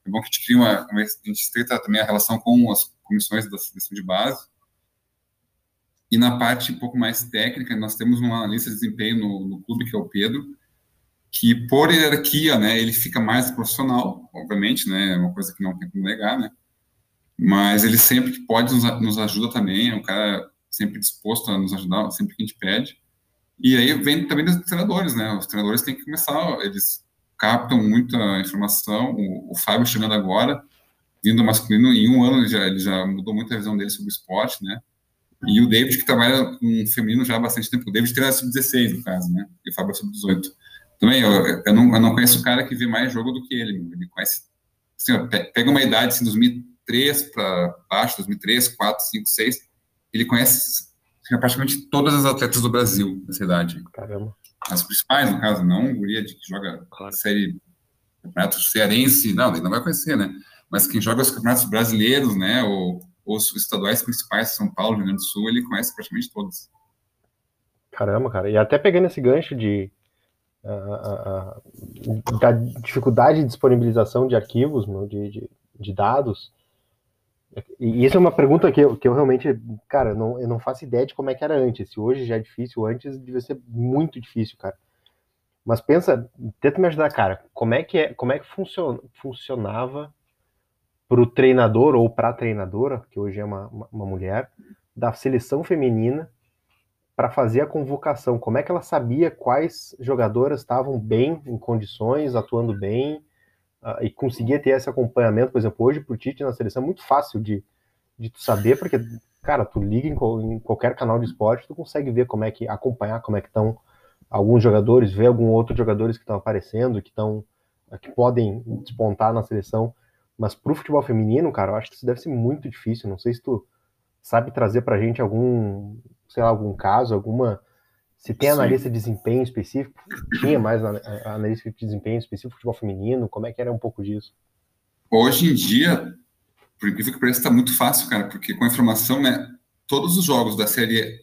É bom que a gente cria uma a gente estreita também a relação com as comissões da seleção de base, e na parte um pouco mais técnica, nós temos um analista de desempenho no, no clube, que é o Pedro, que por hierarquia, né, ele fica mais profissional, obviamente, né, é uma coisa que não tem como negar, né, mas ele sempre que pode nos, nos ajuda também, é um cara sempre disposto a nos ajudar, sempre que a gente pede. E aí vem também dos treinadores, né, os treinadores têm que começar, eles captam muita informação, o, o Fábio chegando agora, vindo masculino, em um ano ele já, ele já mudou muito a visão dele sobre o esporte, né, e o David, que trabalha com feminino já há bastante tempo. O David treina sub-16, no caso, né? E o Fábio é sub-18. Também, eu, eu, não, eu não conheço o cara que vê mais jogo do que ele. Ele conhece... Assim, ó, pega uma idade, assim, 2003 para baixo, 2003, 4, 5, 6. Ele conhece assim, praticamente todas as atletas do Brasil nessa idade. Caramba. As principais, no caso, não o guria de que joga claro. série campeonato cearense, não, ele não vai conhecer, né? Mas quem joga os campeonatos brasileiros, né? Ou os estaduais principais, São Paulo, Rio Grande do Sul, ele conhece praticamente todos. Caramba, cara. E até pegando esse gancho de uh, uh, da dificuldade de disponibilização de arquivos, meu, de, de, de, dados. E isso é uma pergunta que eu, que eu realmente, cara, não, eu não faço ideia de como é que era antes. Se hoje já é difícil, antes devia ser muito difícil, cara. Mas pensa, tenta me ajudar, cara. Como é que é, como é que funcion, funcionava para o treinador ou para a treinadora, que hoje é uma, uma, mulher, da seleção feminina para fazer a convocação? Como é que ela sabia quais jogadoras estavam bem, em condições, atuando bem, uh, e conseguia ter esse acompanhamento? Por exemplo, hoje para o Tite na seleção é muito fácil de, de tu saber, porque, cara, tu liga em, em, qualquer canal de esporte, tu consegue ver como é que, acompanhar como é que estão alguns jogadores, ver alguns outros jogadores que estão aparecendo, que estão que podem despontar na seleção. Mas pro futebol feminino, cara, eu acho que isso deve ser muito difícil. Não sei se tu sabe trazer pra gente algum, sei lá, algum caso, alguma. Se tem analista de desempenho específico, tinha mais analista de desempenho específico do futebol feminino, como é que era um pouco disso? Hoje em dia, por incrível que pareça, está muito fácil, cara, porque com a informação, né, todos os jogos da série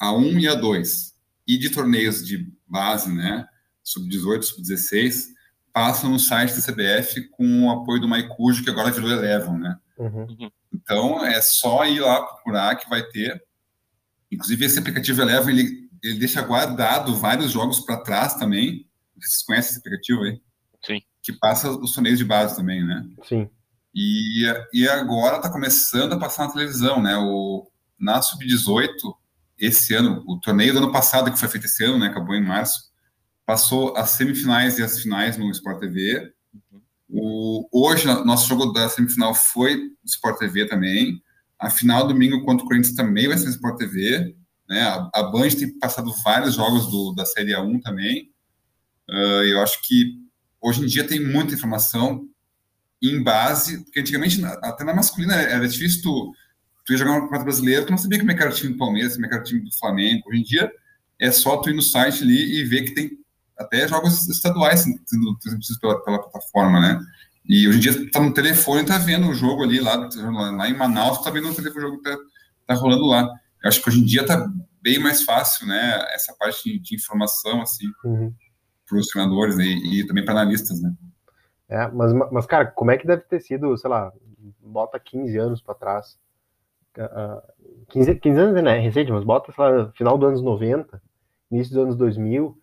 A1 e A2 e de torneios de base, né, sub-18, sub-16, passam no site da CBF com o apoio do Maicujo, que agora virou Eleven, né? Uhum. Então, é só ir lá procurar que vai ter. Inclusive, esse aplicativo Eleven, ele, ele deixa guardado vários jogos para trás também. Vocês conhecem esse aplicativo aí? Sim. Que passa os torneios de base também, né? Sim. E, e agora está começando a passar na televisão, né? O, na Sub-18, esse ano, o torneio do ano passado, que foi feito esse ano, né? Acabou em março, passou as semifinais e as finais no Sport TV. O, hoje, nosso jogo da semifinal foi no Sport TV também. A final domingo contra o Corinthians também vai ser no Sport TV. Né? A, a Band tem passado vários jogos do, da Série A1 também. Uh, eu acho que hoje em dia tem muita informação em base, porque antigamente, até na masculina, era difícil tu, tu ia jogar um campeonato brasileiro, tu não sabia como é que era o time do Palmeiras, como é que era o time do Flamengo. Hoje em dia, é só tu ir no site ali e ver que tem até jogos estaduais sendo transmitidos pela, pela plataforma, né? E hoje em dia tá no telefone, tá vendo o jogo ali lá, lá em Manaus, tá vendo o telefone, o jogo tá, tá rolando lá. Eu acho que hoje em dia tá bem mais fácil, né? Essa parte de, informação, assim, uhum. para os treinadores e, e também para analistas, né? É, mas, mas, cara, como é que deve ter sido, sei lá, bota 15 anos para trás. Uh, 15, 15 anos, né? Recente, mas bota, sei lá, final dos anos 90, início dos anos 2000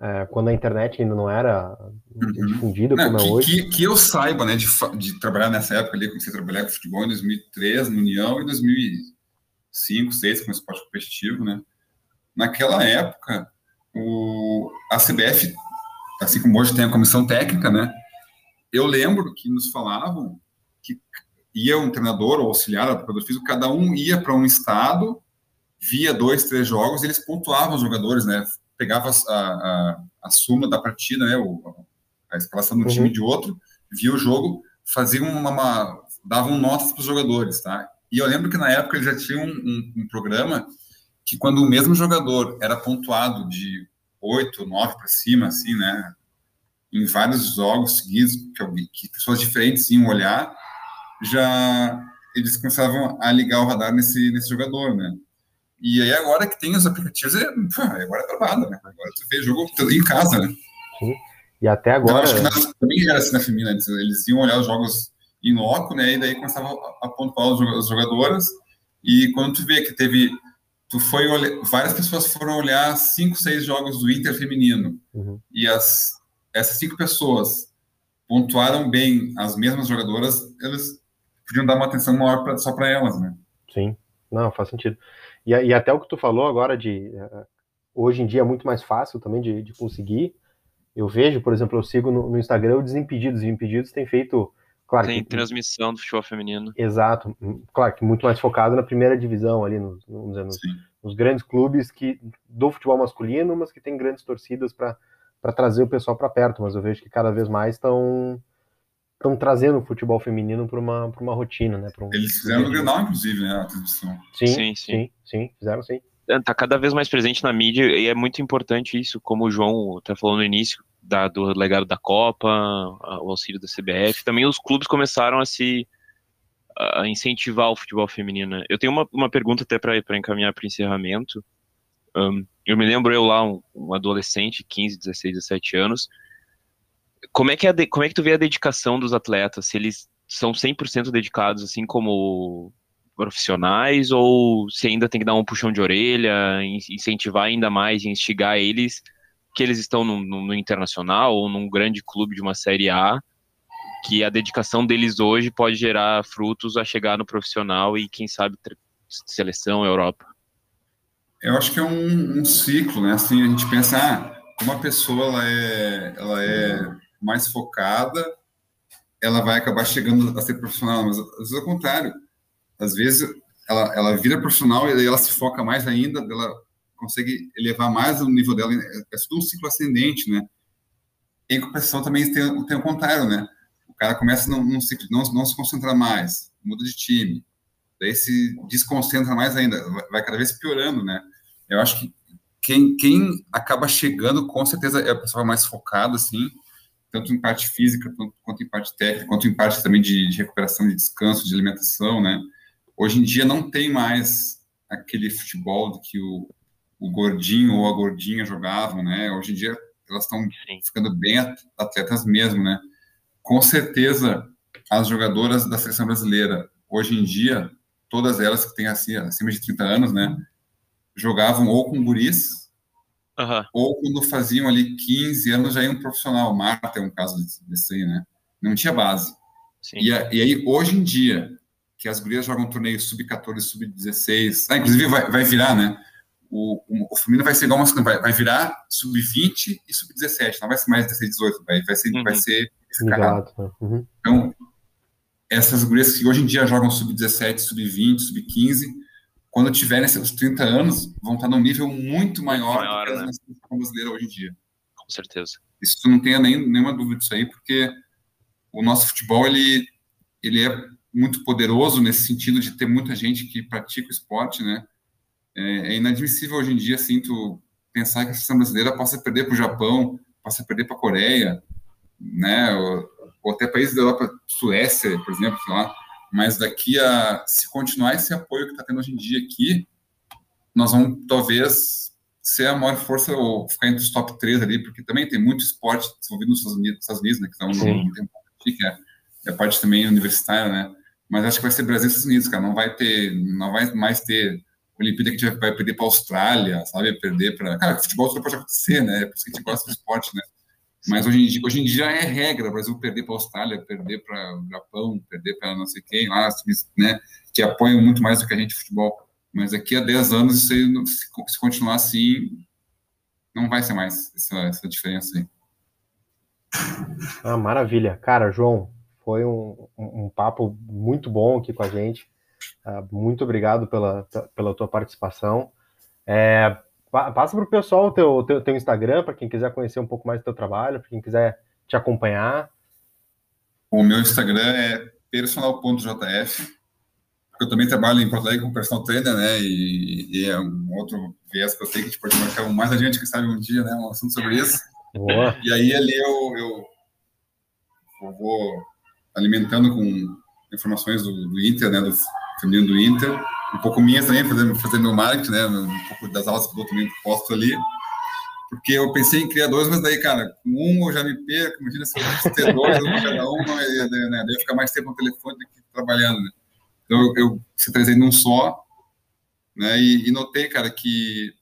é, quando a internet ainda não era uhum. difundida como é hoje. Que, que, eu saiba, né, de, de trabalhar nessa época ali, comecei a trabalhar com futebol em 2003, no União, e 2005, 2006, com esporte competitivo, né. Naquela época, o, a CBF, assim como hoje tem a comissão técnica, né, eu lembro que nos falavam que ia um treinador ou auxiliar, preparador físico, cada um ia para um estado, via dois, três jogos, e eles pontuavam os jogadores, né? Pegava a, a, a suma da partida, né? O, a escalação do uhum. time de outro, via o jogo, faziam uma, uma davam notas para os jogadores, tá? E eu lembro que na época eles já tinham um, um, um programa que quando o mesmo jogador era pontuado de 8, 9 para cima, assim, né? Em vários jogos seguidos, que, que, pessoas diferentes iam olhar, já eles começavam a ligar o radar nesse, nesse jogador, né? E aí agora que tem os aplicativos, é, pô, agora é travada, né? Agora tu vê jogo em casa, né? Sim. E até agora. Então, acho que na, também era assim na Femina, eles, eles iam olhar os jogos em loco, né? E daí começava a pontuar os jogadoras. E quando tu vê que teve tu foi olhar, várias pessoas foram olhar cinco, seis jogos do Inter feminino uhum. e as essas cinco pessoas pontuaram bem as mesmas jogadoras, eles podiam dar uma atenção maior pra, só para elas, né? Sim, não faz sentido. E, e, até o que tu falou agora de uh, hoje em dia é muito mais fácil também de, de conseguir. Eu vejo, por exemplo, eu sigo no, no Instagram o Desimpedidos. Desimpedidos tem feito Claro Tem que, transmissão do futebol feminino. Exato. Claro que muito mais focado na primeira divisão ali, nos, nos, nos grandes clubes que do futebol masculino, mas que tem grandes torcidas para trazer o pessoal para perto. Mas eu vejo que cada vez mais estão estão trazendo o futebol feminino para uma, uma rotina, né? Um, Eles fizeram no Grenal, inclusive, né? A transmissão. Sim, sim, sim, sim, sim, fizeram sim. É, tá cada vez mais presente na mídia e é muito importante isso, como o João até falou no início, da, do legado da Copa, o auxílio da CBF. Também os clubes começaram a se a incentivar o futebol feminino. Eu tenho uma, uma pergunta até para encaminhar para o encerramento. Um, eu me lembro eu lá, um, um, adolescente, 15, 16, 17 anos. Como é que, é de, como é que tu vê a dedicação dos atletas? Se eles são 100% dedicados, assim como profissionais, ou se ainda tem que dar um puxão de orelha, incentivar ainda mais, instigar eles que eles estão no, no, no, internacional ou num grande clube de uma série A, que a dedicação deles hoje pode gerar frutos a chegar no profissional e quem sabe seleção Europa. Eu acho que é um, um ciclo, né? Assim a gente pensa, ah, uma pessoa ela é, ela é mais focada, ela vai acabar chegando a ser profissional, mas às vezes é o contrário. Às vezes ela, ela vira profissional e ela se foca mais ainda, ela consegue elevar mais o nível dela, é, é tudo um ciclo ascendente, né? Em compensação também tem, tem o contrário, né? O cara começa num, num ciclo, não, não se concentra mais, muda de time, daí se desconcentra mais ainda, vai cada vez piorando, né? Eu acho que quem, quem acaba chegando, com certeza, é a pessoa mais focada, assim, tanto em parte física, quanto, em parte técnica, quanto em parte também de, de recuperação, de descanso, de alimentação, né? Hoje em dia não tem mais aquele futebol que o, o gordinho ou a gordinha jogavam, né? Hoje em dia elas estão ficando bem atletas mesmo, né? Com certeza as jogadoras da seleção brasileira hoje em dia, todas elas que têm assim acima de 30 anos, né, jogavam ou com guris uhum. ou quando faziam ali 15 anos já iam profissional. Marta é um caso desse aí, né? Não tinha base. E, a, e, aí hoje em dia que as gurias jogam torneio sub-14, sub-16, ah, inclusive vai, vai virar, né? o, o, o feminino vai ser igual masculino, vai, vai virar sub-20 e sub-17, não vai ser mais 16, 18, vai, vai ser, uhum. vai ser Exato. Uhum. Então, essas gurias que hoje em dia jogam sub-17, sub-20, sub-15, quando tiverem seus 30 anos, vão estar num nível muito maior, maior do que né? a brasileira hoje em dia. Com certeza. Isso não tenha nem, nenhuma dúvida disso aí, porque o nosso futebol, ele, ele é muito poderoso nesse sentido de ter muita gente que pratica o esporte, né? É, é inadmissível hoje em dia, assim, tu pensar que a seleção brasileira possa perder para o Japão, possa perder para a Coreia, né, ou, ou, até países da Europa, Suécia, por exemplo, sei lá, mas daqui a, se continuar esse apoio que está tendo hoje em dia aqui, nós vamos talvez ser a maior força ou ficar entre os top 3 ali, porque também tem muito esporte desenvolvido nos Estados Unidos, Estados Unidos né, que estão no, no tempo que é, é parte também universitária, né, mas acho que vai ser Brasil e Estados Unidos, cara, não vai ter, não vai mais ter Olimpíada que a gente vai perder para a Austrália, sabe? Perder para. Cara, futebol tudo pode acontecer, né? É por isso que a gente gosta do esporte, né? Mas hoje em dia, hoje em dia é regra o Brasil perder para a Austrália, perder para o Japão, perder para não sei quem lá, né? Que apoiam muito mais do que a gente futebol. Mas daqui a 10 anos, aí, se continuar assim, não vai ser mais essa, essa diferença aí. Ah, maravilha. Cara, João, foi um, um papo muito bom aqui com a gente. Uh, muito obrigado pela, pela tua participação. É, passa para o pessoal o teu, teu, teu Instagram, para quem quiser conhecer um pouco mais do teu trabalho, para quem quiser te acompanhar. O meu Instagram é personal.jf, porque eu também trabalho em Porto Alegre com personal trainer, né? E, e, é um outro viés que eu tenho que a gente pode marcar mais adiante, que sabe um dia, né? Um assunto sobre isso. Boa. E aí ali eu, eu, eu vou alimentando com informações do, do Inter, né? Do feminino do Inter, um pouco minhas também, fazendo, fazendo meu marketing, né? Um pouco das aulas que eu dou também posto ali porque eu pensei em criar dois, mas daí, cara, com um eu já me perco, imagina se eu ter dois, um cada um, né, né, daí ficar mais tempo no telefone do que trabalhando, né? Então, eu, eu centralizei num só, né, e, e, notei, cara, que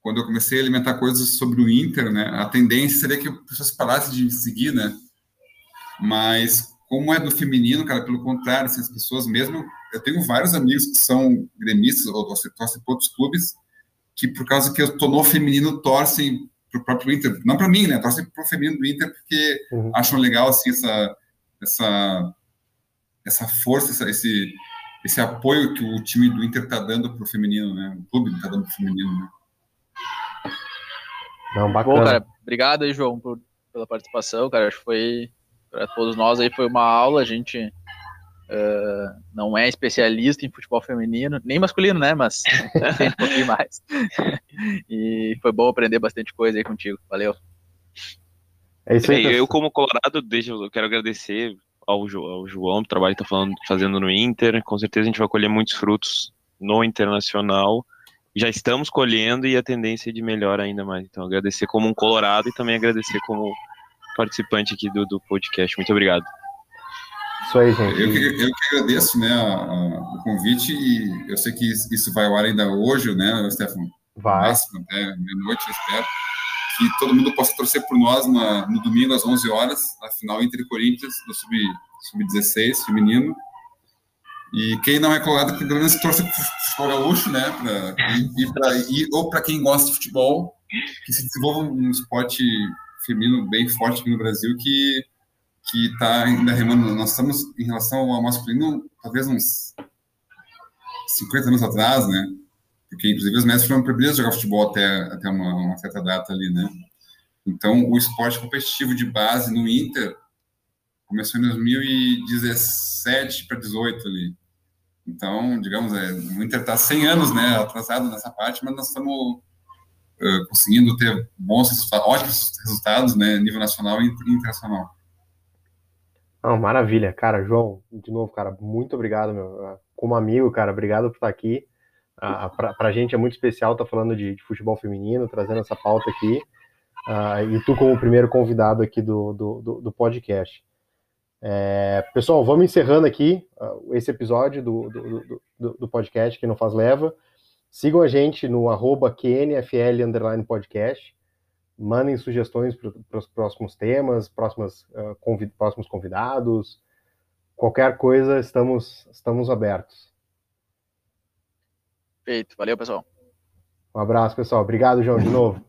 quando eu comecei a alimentar coisas sobre o Inter, né, a tendência seria que as pessoas parassem de me seguir, né, mas como é do feminino, cara, pelo contrário, assim, as pessoas mesmo, eu tenho vários amigos que são gremistas ou torcem para outros clubes, que por causa que eu tô no feminino torcem pro próprio Inter, não para mim, né? Torcem pro feminino do Inter porque uhum. acham legal assim essa essa essa força, essa, esse esse apoio que o time do Inter tá dando pro feminino, né? O clube tá dando pro feminino, né? Não, bacana. Bom, cara, obrigado aí, João, por, pela participação, cara. Acho que foi para todos nós aí foi uma aula, a gente Uh, não é especialista em futebol feminino, nem masculino, né? Mas tem um pouquinho mais. e foi bom aprender bastante coisa aí contigo. Valeu. É isso aí. Eu, como Colorado, deixa, eu quero agradecer ao, jo, ao João, o trabalho que está fazendo no Inter. Com certeza a gente vai colher muitos frutos no Internacional. Já estamos colhendo e a tendência é de melhor ainda mais. Então, agradecer como um Colorado e também agradecer como participante aqui do, do podcast. Muito obrigado. Isso aí, gente. Eu que, eu que agradeço né, a, a, o convite e eu sei que isso vai ao ar ainda hoje, né, Stefano? Vai. Máximo, até meia-noite, eu espero. Que todo mundo possa torcer por nós na, no domingo às 11 horas, na final entre Corinthians, do Sub-16 sub feminino. E quem não é colorado, que pelo menos torça para o futebol gaúcho, né? Pra, e, e pra, e, ou para quem gosta de futebol, que se desenvolva um esporte feminino bem forte aqui no Brasil, que que está ainda remando. Nós estamos, em relação ao masculino, talvez uns 50 anos atrás, né? Porque, inclusive, os mestres foram proibidos de jogar futebol até, até uma, uma, certa data ali, né? Então, o esporte competitivo de base no Inter começou em 2017 para 18 ali. Então, digamos, é, o Inter está 100 anos, né, atrasado nessa parte, mas nós estamos conseguindo ter bons ótimos resultados, né, nível nacional e internacional. Maravilha, cara, João, de novo, cara, muito obrigado, meu. Ah, como amigo, cara, obrigado por estar aqui. Ah, pra, pra gente é muito especial estar falando de, de futebol feminino, trazendo essa pauta aqui. Ah, e tu como primeiro convidado aqui do, do, do, do podcast. É, pessoal, vamos encerrando aqui uh, esse episódio do, do, do, do, podcast que não faz leva. Sigam a gente no arroba QNFL podcast mandem sugestões para os próximos temas, próximas, uh, convid próximos convidados, qualquer coisa, estamos, estamos abertos. Feito. Valeu, pessoal. Um abraço, pessoal. Obrigado, João, de novo.